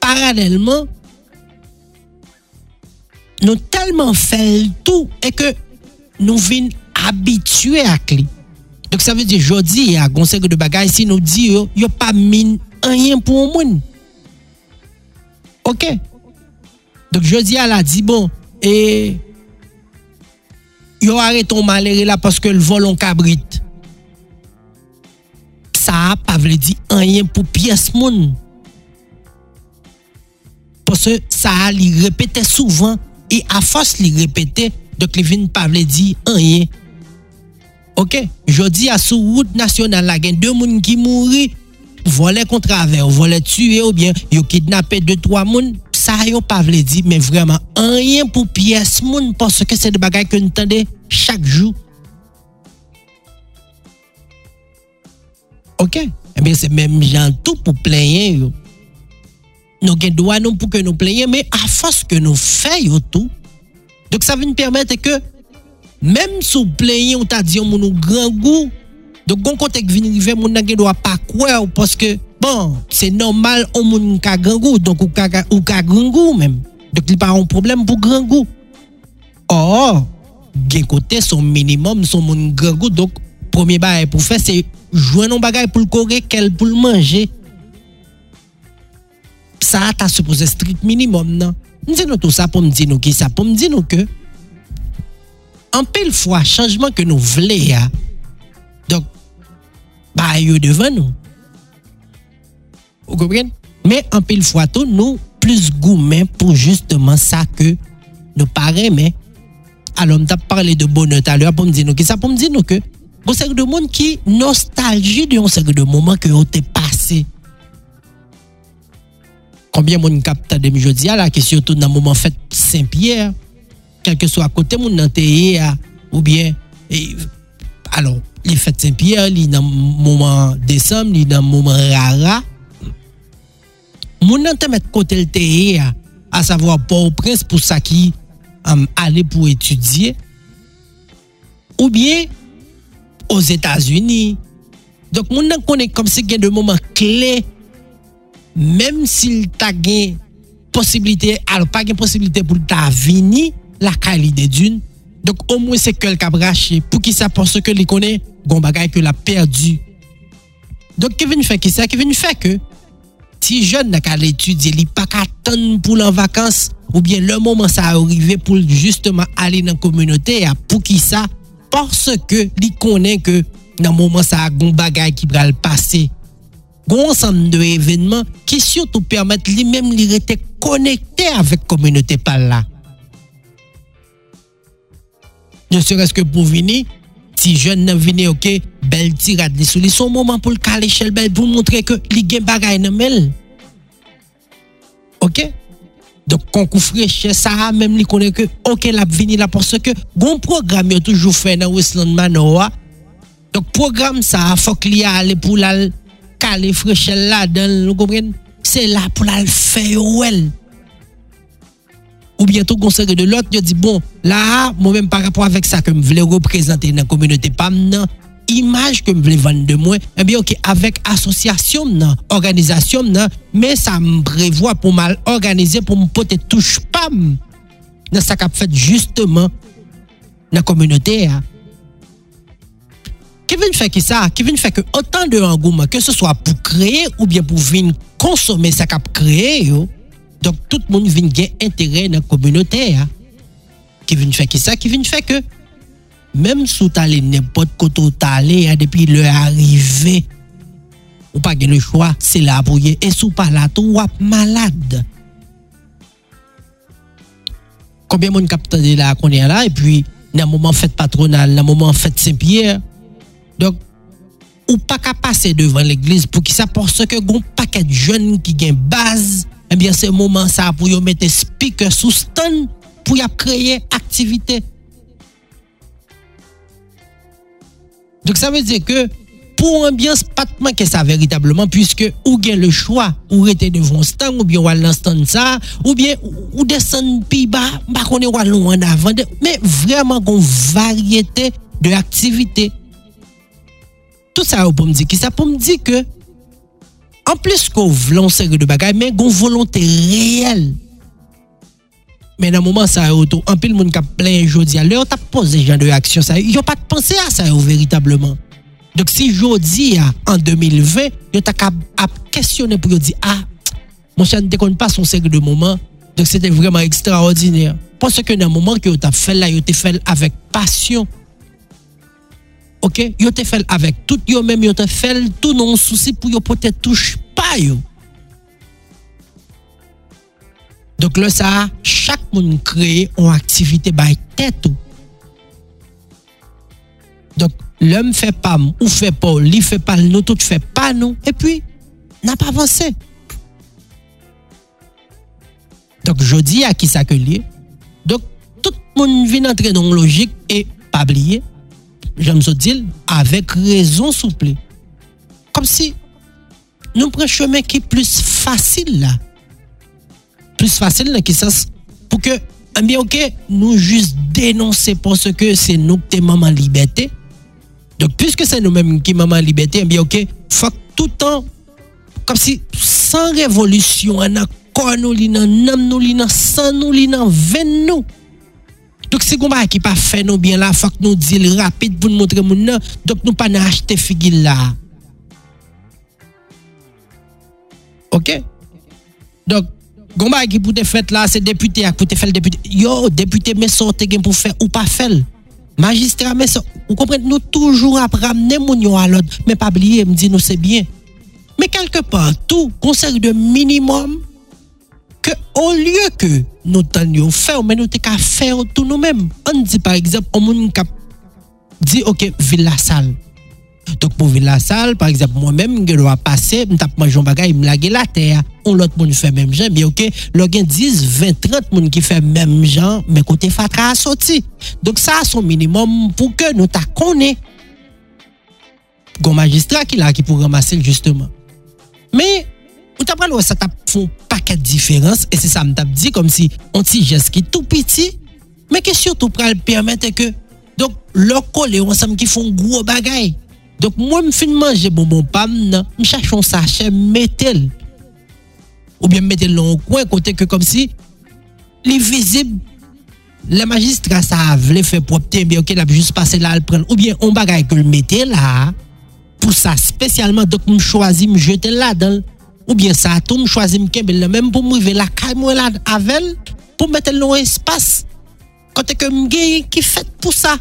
parallèlement nous tellement fait tout et que nous vînes habitués à lui. Donc ça veut dire jodi a conseil de bagaille si nous dit yo, yo pas mine rien pour monde. OK? Donc jodi a la dit bon et yo arreton malere la paske l volon kabrit. Sa pa vle di anyen pou piyes moun. Paske sa li repete souvan e a fos li repete dok li vin pa vle di anyen. Ok, jodi a sou wout nasyonal la gen de moun ki mouri, vole kontraver, vole tue ou bien yo kidnapè 2-3 moun. sa yo pa vle di, men vreman anyen pou piyes moun porske se de bagay ke nou tende chak jou. Ok, eh ebe se menm jantou pou plenyen yo. Nou gen doa nou pou ke nou plenyen, men a fos ke nou fe yo tou. Dok sa ven permette ke menm sou plenyen ou ta diyon moun nou gran gou, dok gon kontek vin rive moun nan gen doa pa kwe ou porske Bon, se normal ou moun ka gangou, donk ou ka, ou ka gangou menm. Dok li pa an problem pou gangou. Or, gen kote son minimum son moun gangou, donk premier bagay pou fe se jwen nou bagay pou l kore kel pou l manje. Sa ta suppose strict minimum nan. Mdi nou tou sa pou mdi nou ki sa pou mdi nou ke. An pel fwa chanjman ke nou vle ya, donk ba yo devan nou. Ou kompren? Men, an pil fwa tou nou plus goumen pou justeman sa ke nou pare men. Alon, tap parle de bonet alè, pou mdi nou ki sa, pou mdi nou ke goun sek de moun ki nostalji de yon sek de mouman ke yo te pase. Konbyen moun kapta de mi jodi ala ki syotou nan mouman fèt Saint-Pierre, kelke sou akote moun nan teye ya, ou bien, e, alon, li fèt Saint-Pierre, li nan mouman Desem, li nan mouman Rara, moun nan te met kote l teye a, a savo a pou prens pou sa ki um, ale pou etudye, ou bien, os Etats-Unis. Dok moun nan konen kom se gen de mouman kle, mem si l ta gen posibilite, al pa gen posibilite pou ta vini, la ka li de dun, dok o mwen se kel ka brache, pou ki sa porso ke li konen, gon bagay ke la perdu. Dok ke veni fe ki sa, ke veni fe ke, ti jen nan kal etudye li pa ka tan pou lan vakans ou bien le moman sa a orive pou justeman ale nan komyonote ya pou ki sa porske li konen ke nan moman sa a goun bagay ki pral pase. Goun san de evenman ki surtout permette li menm li rete konekte avek komyonote pal la. Ne sereske pou vini, ti jen nan vine ok, bel ti rad li sou li. Son mouman pou l ka l eshel bel pou montre ke li gen bagay nan mel. Ok? Dok konkou freche sa a, mem li konen ke ok la vini la porske goun program yo toujou fe nan Westland Manoa. Dok program sa a fok li a ale pou la l ka l freche la den, nou kompren? Se la pou la l fe yo wel. ou bientou konsere de lot, yo di bon, la, mwen men par rapport avek sa ke m vle reprezenten nan kominote pam nan, imaj ke m vle vande de mwen, eh ebi ok, avek asosyasyon nan, organizasyon nan, men sa m prevoa pou mal organize pou m pote touche pam. Nan sa kap fet justeman nan kominote ya. Ki vin fè ki sa, ki vin fè ki otan de angouman, ke se swa pou kreye ou bien pou vin konsome sa kap kreye yo, Donk tout moun vin gen entere nan kominote ya. Ki vin fè ki sa, ki vin fè ke. Mem sou talè nepot koto talè ya depi le arrive. Ou pa gen le chwa, se la pou ye. E sou pa la tou wap malade. Koubyen moun kapitan de la konen la. E pi nan mouman fèt patronal, nan mouman fèt Saint-Pierre. Donk. Ou pa ka pase devan l'eglise pou ki sa porse ke goun paket joun ki gen baz Eh ebyen se mouman sa pou yo mette speaker sou stan pou yap kreye aktivite. Dok sa ve diye ke pou ambyans patman ke sa veritableman pwiske ou gen le chwa ou rete devon stan ou bien wal nan stan sa ou bien ou desen pi ba bakone wal nou an avan men vreman kon varyete de aktivite. Tout sa ou pou mdi ki sa pou mdi ke An plis kon vlan seri de bagay, men kon volante reyel. Men nan mouman sa yo tou, an pil moun kap plen jodi a, le yo tap pose jan de aksyon sa yo, yo pat pense a sa yo veritableman. Dok si jodi a, an 2020, yo tak ap, ap kestyone pou yo di, a, ah, monsen dekon pa son seri de mouman, dok se te vreman ekstraordinèr. Pon se ke nan mouman ki yo tap fel la, yo te fel avèk pasyon, ok, yo te fel avèk tout yo mèm, yo te fel tout non souci pou yo pote touche pa yo. Dok lè sa, chak moun kreye an aktivite bay tèt ou. Dok, lè m fè pam, ou fè pa ou, li fè pal nou, tout fè pa nou, e pi, nan pa avansè. Dok, jodi a ki sa ke liye. Dok, tout moun vin entre non logik e pabliye. J'aime ça dire, avec raison souple. Comme si nous prenons un chemin qui est plus facile. Plus facile pour que, eh nous juste dénoncer parce que c'est nous qui sommes maman liberté. Donc, puisque c'est nous-mêmes qui maman liberté, eh bien, faut tout le temps, comme si sans révolution, on a quoi nous, nous, nous, sans nous, nous, nous. Dok se gomba ki pa fè nou byen la, fòk nou dil rapit pou nou montre moun nan, dok nou pa nan achete figil la. Ok? Dok, gomba ki pou te fèt la, se depute ak pou te fèl depute. Yo, depute mè sote gen pou fè ou pa fèl. Magistra mè sote, ou komprende nou toujou ap ramne moun yo alod, mè pa bliye mdi nou se byen. Mè kelke pan, tou, konser de minimum, ke ou liye ke nou tan yo fè ou men nou te ka fè ou tou nou men. An di par exemple, ou moun kap di ok, villa sal. Dok pou villa sal, par exemple, mwen men mge lwa pase, m tap manjon bagay, m lage la ter. Ou lot moun fè menm jan, bi ok, lò gen 10, 20, 30 moun ki fè menm jan, men kote fatra a soti. Dok sa a son minimum pou ke nou ta konè. Gon magistra ki la ki pou ramase l justement. Me, ou tap pral wè sa tap foun. paket diferans e se sa m tap di kom si on ti jes ki tou piti me ke surtout pral permette ke donk loko le yon sam ki fon gwo bagay donk mwen m fin manje bonbon pam nan m chachon sachet metel ou bien metel lon kwen kote ke kom si li vizib le magistra sa vle fe propte mbe ok la bi jis pase la al pren ou bien on bagay ke l metel la pou sa spesyalman donk m chwazi m jetel la donk Ou bien sa atou m chwazi m kembe la menm pou m rive la kay mwen la avel pou metel nou espas. Kote ke m genye ki fet pou sa.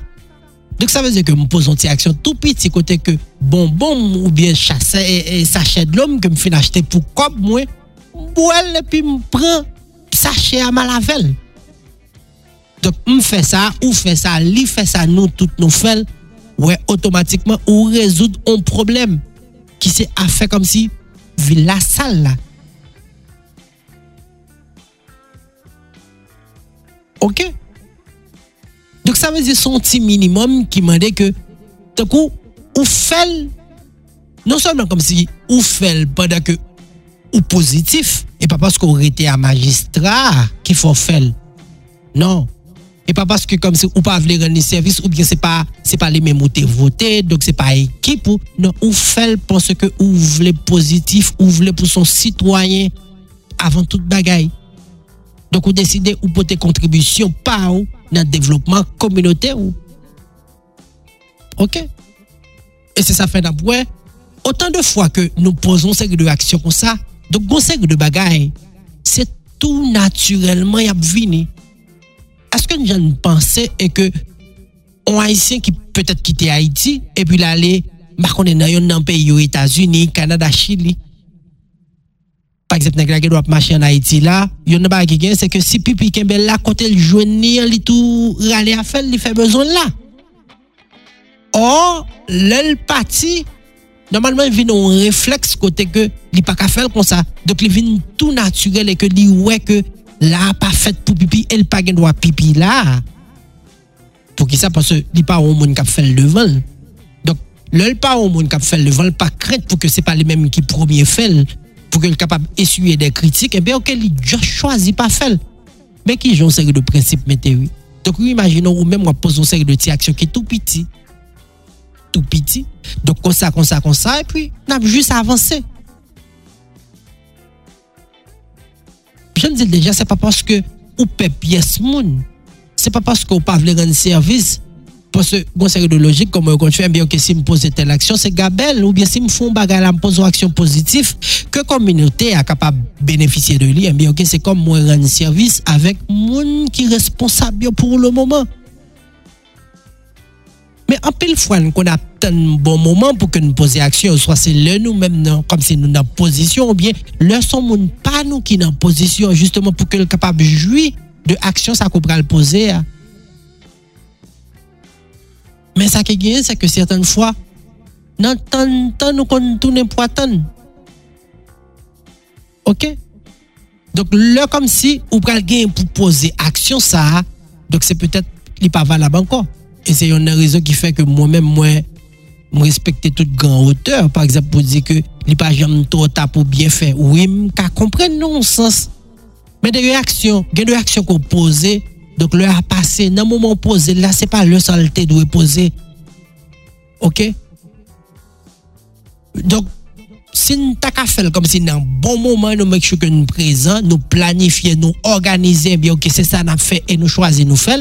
Dek sa veze ke m pozon ti aksyon tou piti kote ke bonbon ou bien chase e, e sachet de lom ke m fin achete pou kop mwen. Bwel epi m pren sachet a ma lavel. Dok m fe sa, ou fe sa, li fe sa nou tout nou fel. Ouè, otomatikman ou rezoud on problem ki se a fe kom si ville la salle OK? Donc ça veut dire son petit minimum qui m'a dit que, du coup, ou fait, non seulement comme si ou fait pendant que ou positif, et pas parce qu'on était un magistrat qu'il faut faire. Non. Et pas parce que comme si ou pas voulez rendre service ou bien c'est pas c'est pas les mêmes où voté donc c'est pas équipe ou non ou fait parce que ou voulez positif ou voulez pour son citoyen avant toute bagaille. Donc vous décidez ou porter contribution pas ou dans le développement communautaire. OK? Et c'est ça fait d'après. Autant de fois que nous posons ces de actions comme ça, donc on de bagaille, c'est tout naturellement y a. aske nou jan panse e ke on Haitien ki petet kite Haiti epi la le bakon en ayon nan peyi yo Etasuni, Kanada, Chili. Pak zep neg la gen wap machi an Haiti la yon nan ba ki gen se ke si pipi kenbe la kote l jwen ni an li tou rale a fel li fe bezon la. Or lel pati normalman vin an refleks kote ke li pak a fel kon sa. Dok li vin tou naturel e ke li we ke là pas fait pour pipi, elle pas droit pipi là. Pour qui ça parce que il pas au monde qui fait le devant. Donc l'el pas au monde qui fait le devant, pas crainte pour que c'est pas les mêmes qui premier fait pour soit capable d'essuyer des critiques, et eh bien, ok, il a choisi pas faire. Mais qui ont série de principes météo. Donc, imaginons, ou même, on pose une série de petites actions qui est tout petit. Tout petit. Donc, comme ça, comme ça, comme ça, et puis, on a juste avancé. Je ne dis déjà, c'est pas parce que ou peut yes moun. C'est pas parce qu'on pas rendre service parce que, bon, c'est de logique, comme on fait, bien que si me pose telle action, c'est Gabel, ou bien si me font bagarre, me pose une action positive, que communauté est capable de bénéficier de lui, bien, ok, c'est comme moi rendre service avec monde qui responsable pour le moment. Mais en pile fois, qu'on a un bon moment pour que nous posions action, soit c'est le nous-mêmes, comme si nous dans position, ou bien le sont pas nous qui dans position, justement pour que le capable jouir de action, ça qu'on le poser. Hein. Mais ça qui est c'est que certaines fois, dans tant temps, nous tourne pour attendre. OK? Donc, là, comme si, ou pral pour poser action, ça, donc c'est peut-être, il pas valable encore. Et c'est une raison qui fait que moi-même, moi, je respecte toute grande hauteur. Par exemple, pour dire que il pas jamais trop pour bien faire. Oui, je comprends non sens. Mais des réactions, des réactions qu'on pose, donc, le a passé, dans le moment posé, là, c'est pas le que doit poser. OK? Donc, si nous avons comme si dans un bon moment, nous mettons que nous présents, nous planifions, nous organisons bien, ok, c'est ça nous fait et nous choisissons nous faire.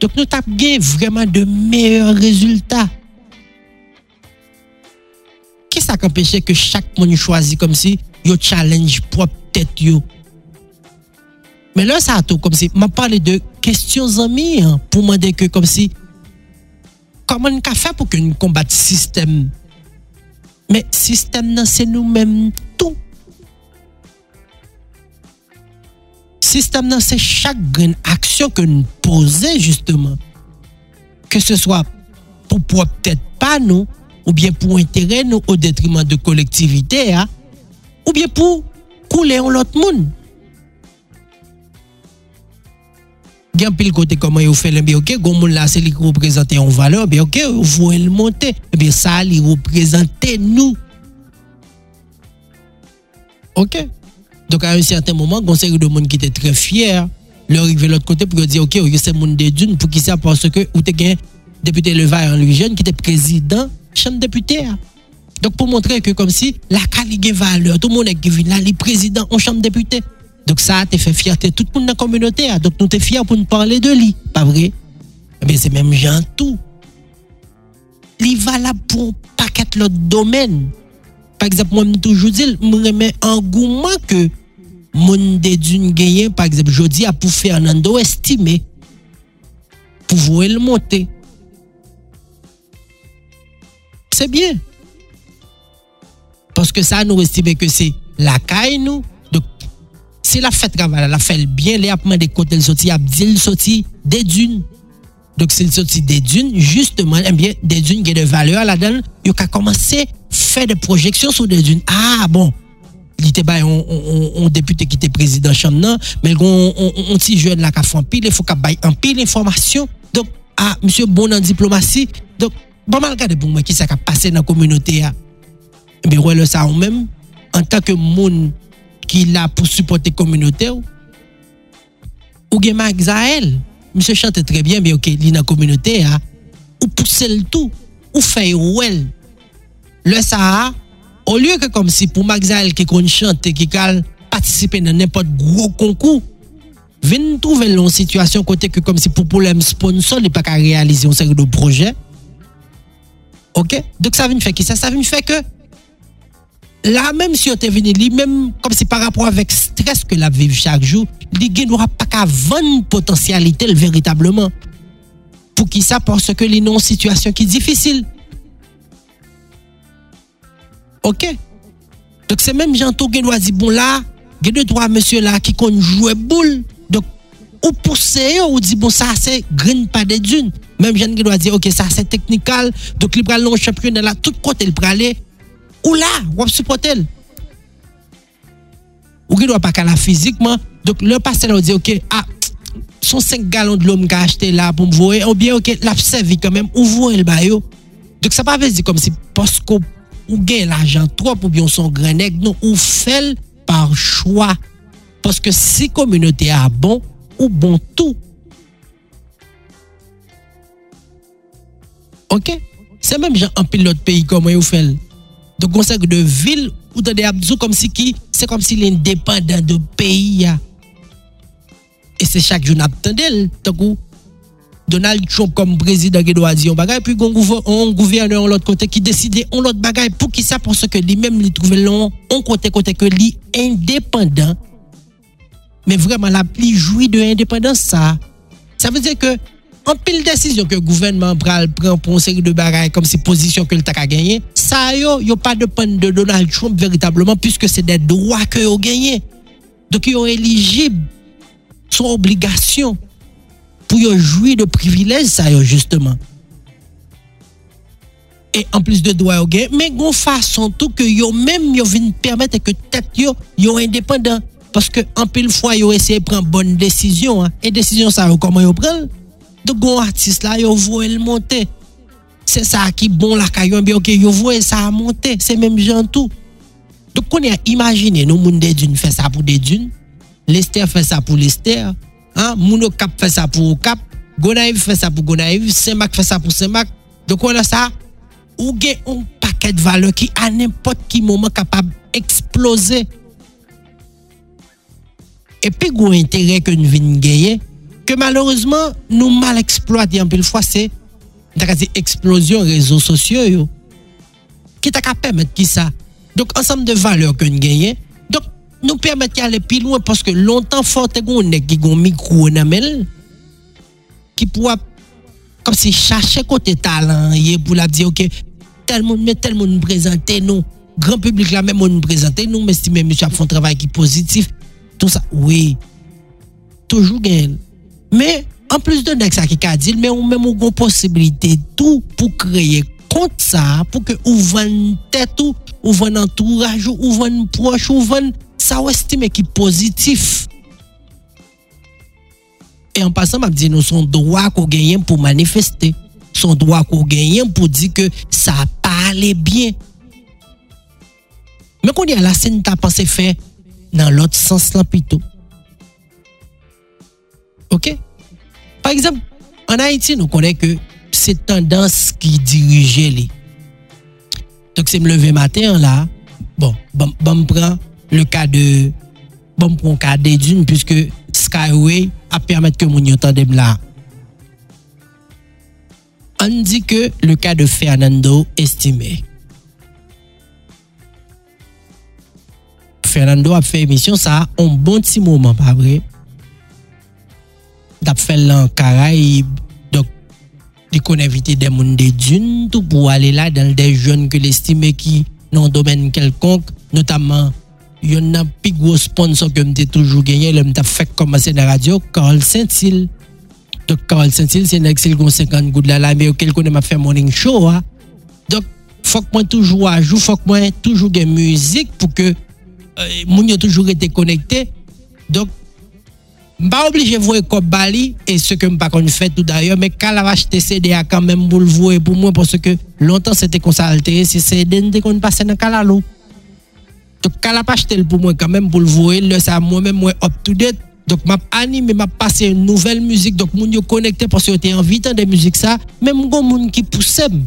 Donc, nous avons vraiment de meilleurs résultats. Qu'est-ce qui empêche que chaque monde choisit comme si yo challenge propre tête mais là, ça tout comme si, m'a parlé de questions amis hein, pour demander que comme si, comment on fait pour que nous combattre le système? Mais le système, c'est nous-mêmes Sistem nan se chak gen aksyon ke nou pose justeman. Ke se swa pou pou ap tèt pa nou, ou bien pou entere nou ou detriman de kolektivite ya, ou bien pou koule yon lot moun. Gen pil kote koman yo felen bi ok, goun moun la se li reprezenten yon valeur bi ok, ou vou el monte, eh bi sa li reprezenten nou. Ok? Donc à un certain moment gon série de monde qui était très fier leur arriver de l'autre côté pour dire, ok, c'est monde des dunes, pour qui ça, parce que, ou t'es député Levaille en jeune qui était président, chambre député. Donc, pour montrer que, comme si la qualité valeur, tout le monde est venu là, les présidents en chambre député. Donc, ça a fait fierté tout le monde dans la communauté. Hein. Donc, nous sommes fiers pour nous parler de lui, pas vrai? Mais eh c'est même gens tout. Il valable pour un paquet d'autres domaines. Par exemple, mwen toujou dil, mwen reme angouman ke moun dedoun genyen, par exemple, jodi apou Fernando estime pou vou el monte. Se bien. Paske sa nou estime ke se lakay nou. Dok, se la fet kavala, la fel bien, le apman de kote el soti, ap di el soti dedoun. Dok se el soti dedoun, justeman, en bien, dedoun genye de valeur la den, yo ka komanse fait des projections sur des dunes. Ah, bon, li te bay yon depute ki te prezident chan nan, men yon ti jwen la ka fan pil, yon fok ka bay an pil informasyon, donk, a, ah, msye bon nan diplomasi, donk, ban mal gade pou mwen ki sa ka pase nan kominote ya, be wè lè sa ou men, an tanke moun ki la pou supporte kominote ou, ou gen Mark Zahel, msye chante trebyen, be ok, li nan kominote ya, ou pou sel tou, ou fè yon wèl, Le ça, au lieu que comme si pour Magzaël qui compte chanter, qui a participer dans n'importe gros concours, vient trouver une situation côté que comme si pour problème sponsor, il pas qu'à réaliser une série de projets. OK? Donc ça vient faire qui ça? Ça vient faire que là, même si on est venu, même comme si par rapport avec stress que la vivre chaque jour, il n'aura pas qu'à vendre potentialité véritablement. Pour qui ça? Parce que les non situation qui est difficile. OK? Donc c'est même Jean qui doit dire, bon là, il y trois monsieur là qui connaissent jouer boule. Donc, ou pousser, ou dit, bon ça c'est green pas de dunes. Même Jean qui doit dire, ok, ça c'est technical. Donc, il prend le championnat là, tout côté, il prend aller. Ou là, ou supporter. Ou qui doit pas qu'à physiquement. Donc, le pasteur là, dit, ok, ah, son 5 gallons de l'homme qui a acheté là pour me voir, ou bien, ok, l'a servi quand même, ouvre le baillot. Donc, ça pas veut dire comme si, parce qu'on ou gen l'ajan trop ou byon son grenek nou ou fel par chwa. Paske si kominote a bon, ou bon tou. Ok? Se menm jan anpil lot peyi koman yo fel. Don konsek de vil ou de de abzou kom si ki, se kom si l'indépendant de peyi ya. E se chak joun ap tendel, takou, Donald Trump comme président qui doit dire bagage puis un gouverneur de l'autre côté qui décide on l'autre bagaille pour qui ça parce que lui-même il trouve long on côté côté que lui indépendant. Mais vraiment la plus jouit de indépendance ça. Ça veut dire que en pile décision que le gouvernement prend pour une série de bagailles comme si position que le a gagné ça yo yo pas de de Donald Trump véritablement puisque c'est des droits que yo gagné. Donc yo éligible son obligation pou yo jwi de privilej sa yo justeman. E an plis de doa yo gen, men goun fason tou ke yo menm yo vin permette ke tet yo yo independant. Paske an pil fwa yo eseye pren bonn desisyon, e desisyon sa yo koman yo pren. Dok goun artist la yo vwe l monte. Se sa ki bon la kayon bi, ok yo vwe sa a monte, se menm jantou. Dok konen imagine nou moun de dun fè sa pou de dun, lester fè sa pou lester, Mouno kap fè sa pou kap, Gonaiv fè sa pou Gonaiv, Semak fè sa pou Semak. Dok wè la sa, ou gen yon paket vale ki an impot ki mouman kapab eksplose. Epi gwen entere ke nou vin genye, ke malourezman nou mal eksploate yon pil fwa se, ta ka zi eksplosyon rezo sosyo yo. Ki ta ka pemet ki sa. Dok ansam de vale ke nou genye, nou permette ki ale pi loun, paske lontan fote goun nek ki goun mikou nan men, ki pou ap, kom si chache kote talan, ye pou la di, ok, tel moun men, tel moun prezante nou, gran publik la men moun prezante nou, men si men monsye ap fon travay ki pozitif, tout sa, oui, toujou gen, men, an plus de nek sa ki ka dil, men ou men moun goun posibilite, tout pou kreye kont sa, pou ke ou ven tet ou, ou ven entouraj ou, ou ven proche, ou ven sa ou estime ki pozitif. E an pasan map di nou son doa kou genyen pou manifeste. Son doa kou genyen pou di ke sa pa ale bien. Men kon di ala se nou ta panse fe nan lot sens lan pito. Ok? Par exemple, an Haiti nou konen ke se tendans ki dirije li. Tok se m leve maten la, bon, bam, bam pran le ka de bom pou ka dedoun pwiske Skyway ap permette ke moun yo tandem la. An di ke le ka de Fernando estime. Fernando ap fe emisyon sa an bon ti mouman pa vre. Dap fel lan Karaib, dok di kon evite de moun de dune, tou pou ale la dan de joun ke l'estime ki nan domen kelkonk, notaman y a un plus gros sponsor que j'ai toujours gagné, le m'ta fait commencer la radio, Carl Saint-Hill. Donc Carl Saint-Hill, c'est un excellent 50 gouttes là, mais auquel connaît m'a fait morning show. Hein. Donc faut que moi toujours à jour, faut que moi toujours gagne musique pour que euh, moun yo toujours été connecté. Donc, pas obligé de voir comme et ce que je pas fait tout d'ailleurs, mais quand la acheté CD a quand même pour le voir pour moi parce que longtemps c'était ça c'est dès qu'on passe dans Kalalo. Dok kal ap achete l pou mwen kanmen pou l vore, lè sa mwen mwen mwen up to date. Dok map anime, map pase yon nouvel müzik, dok moun yo konekte pos yo te anvitan de müzik sa, men mwen kon moun ki pousem.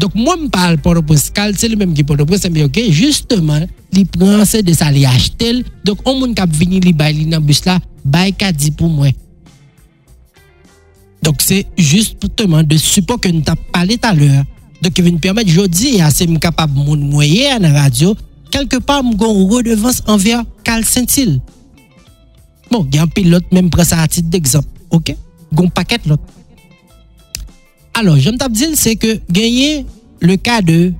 Dok mwen mpal Port-au-Prince, kal se li menm ki Port-au-Prince, mwen ok, justeman, li pranse de sa li achete l, dok on moun kap vini li bay li nan bus la, bay ka di pou mwen. Dok se justeman de support ke nou tap pale taler, dok ki vini permet jodi, ya se m kapap moun mwenye an radyo, kelke pa m gon redevans anvya kal sentil. Bon, gen pi lot menm pre sa atit d'ekzamp, ok? Gon paket lot. Alors, jom tap dil se ke genye le ka de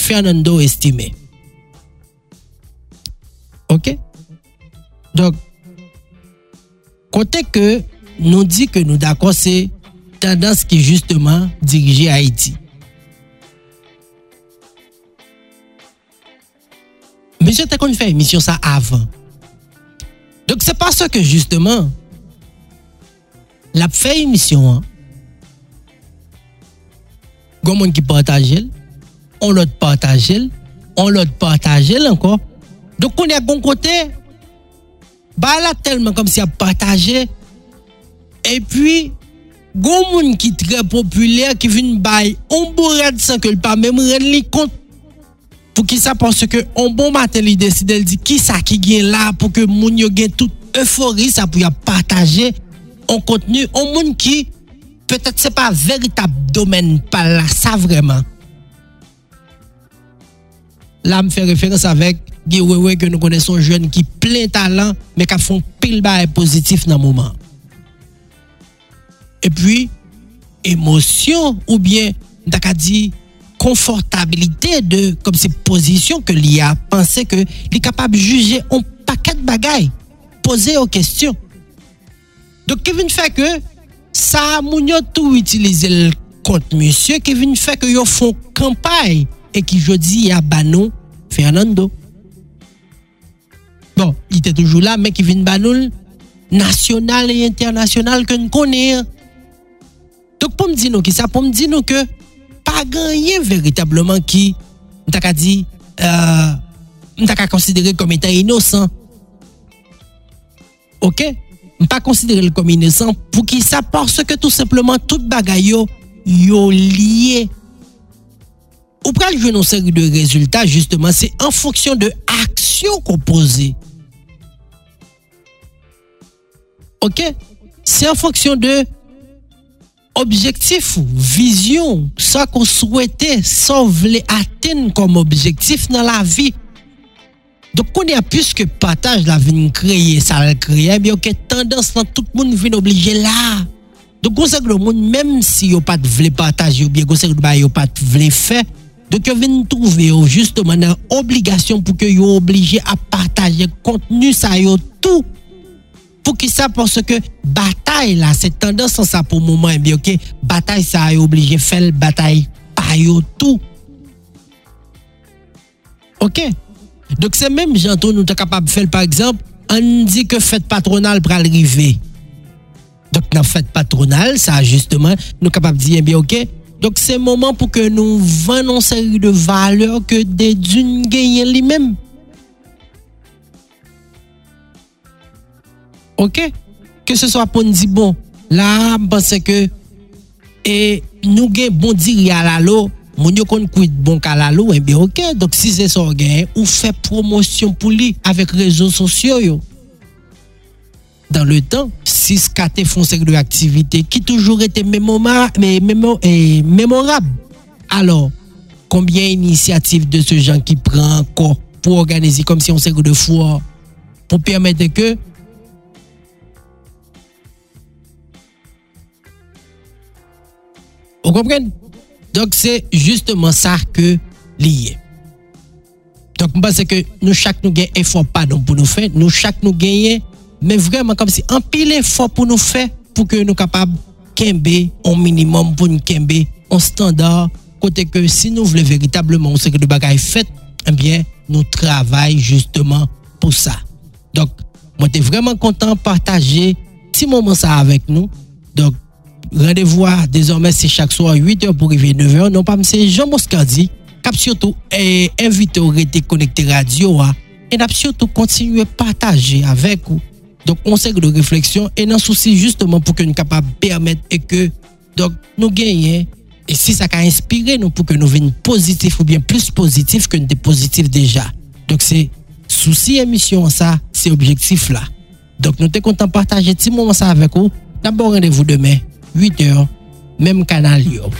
Fernando Estime. Ok? Donk, kote ke nou di ke nou dakon se tendans ki justeman dirije Haiti. Monsieur, tu as fait émission ça avant. Donc, c'est parce que justement, la fait émission, hein, Gon moun qui partage, on l'autre partage, on l'autre partage encore. Donc on est à bon côté, bah là tellement comme si a partagé. Et puis, gon moun qui très populaire qui vient bail on bourrade sans que le pas même rendre compte. pou ki sa pwase ke on bon maten li deside el di ki sa ki gen la pou ke moun yo gen tout eufori sa pou ya pataje on kontenu, on moun ki petet se pa veritab domen pal la sa vreman. La m fè referans avèk ge wewe ke nou konen son jwen ki ple talan me ka fon pil ba e pozitif nan mouman. E pwi, emosyon ou bien daka di confortabilité de comme ces positions que l'IA pensé que est capable de juger un paquet de bagailles poser aux questions donc Kevin fait que ça moun yo tout utiliser compte monsieur vient faire que yo font campagne et qui jodi a banon Fernando. Bon, il était toujours là mais qui vient banon national et international que nous connaissons. Donc pour me dire nous qui ça? Pour me dire nous que pas gagné véritablement qui t'a dit euh t'a considéré comme étant innocent. OK? Pas considérer comme innocent pour qui ça? Parce que tout simplement toute bagaille yo, yo lié. Ou pral jouer une série de résultats justement c'est en fonction de actions qu'on pose. OK? C'est en fonction de objektif ou, vizyon, sa kon souwete, sa vle aten kom objektif nan la vi. Dok kon ya pwiske pataj la vin kreye, sa la kreye, eh bi yo ke tendans nan tout moun vin oblije la. Dok gonsek do moun, menm si yo pat vle pataj yo, bi gonsek do ba yo pat vle fe, dok yo vin trouve yo, justeman nan obligasyon pou ke yo oblije a pataje kontenu sa yo tou. Pour qui ça? Parce que bataille là, c'est tendance ça pour le moment, bien ok, bataille ça yo obligé faire bataille pas tout. OK? Donc c'est même j'entends nous sommes capable de faire par exemple, on dit que fête patronale pour arriver. Donc dans fête patronale, ça justement, nous sommes capables de dire bien OK. Donc c'est moment pour que nous vendons une série de valeurs que des dunes Ok? Ke se so apon di bon, la mpase ke e nou gen bon diri alalo, moun yo kon kwit bon kalalo, e eh be ok, dok si se so gen, ou fe promosyon pou li avek rezo sosyo yo. Dan le tan, 6 kate fonsek de aktivite ki toujou rete memorab. Alors, konbyen inisiatif de se jan ki pran kon pou organizi kom si yon sek de fwa pou permette ke Vous comprenez? Donc c'est justement ça que lié. Donc je pense que nous chaque nous gagnons effort pardon pour nous faire, nous chaque nous gagnons mais vraiment comme si un pile effort pour nous faire pour que nous capables kembe un minimum pour nous kembe un standard côté que si nous voulons véritablement ce que de bagaille fait eh bien nous travaillons justement pour ça. Donc moi suis vraiment content de partager petit moment ça avec nous. Donc rendez-vous désormais c'est chaque soir 8h pour arriver 9h. Non pas c'est Jean Moscardi qui surtout invité au connecté radio hein. et n'a surtout continuer à partager avec vous. Donc conseil de réflexion et un souci justement pour que nous capables permettre et que donc nous gagnions et si ça a inspiré nous pour que nous venions positifs ou bien plus positifs que nous étions positifs déjà. Donc c'est souci émission ça, c'est objectif là. Donc nous sommes contents de partager petit moment ça avec vous. D'abord rendez-vous demain 8h, même canal. Yo.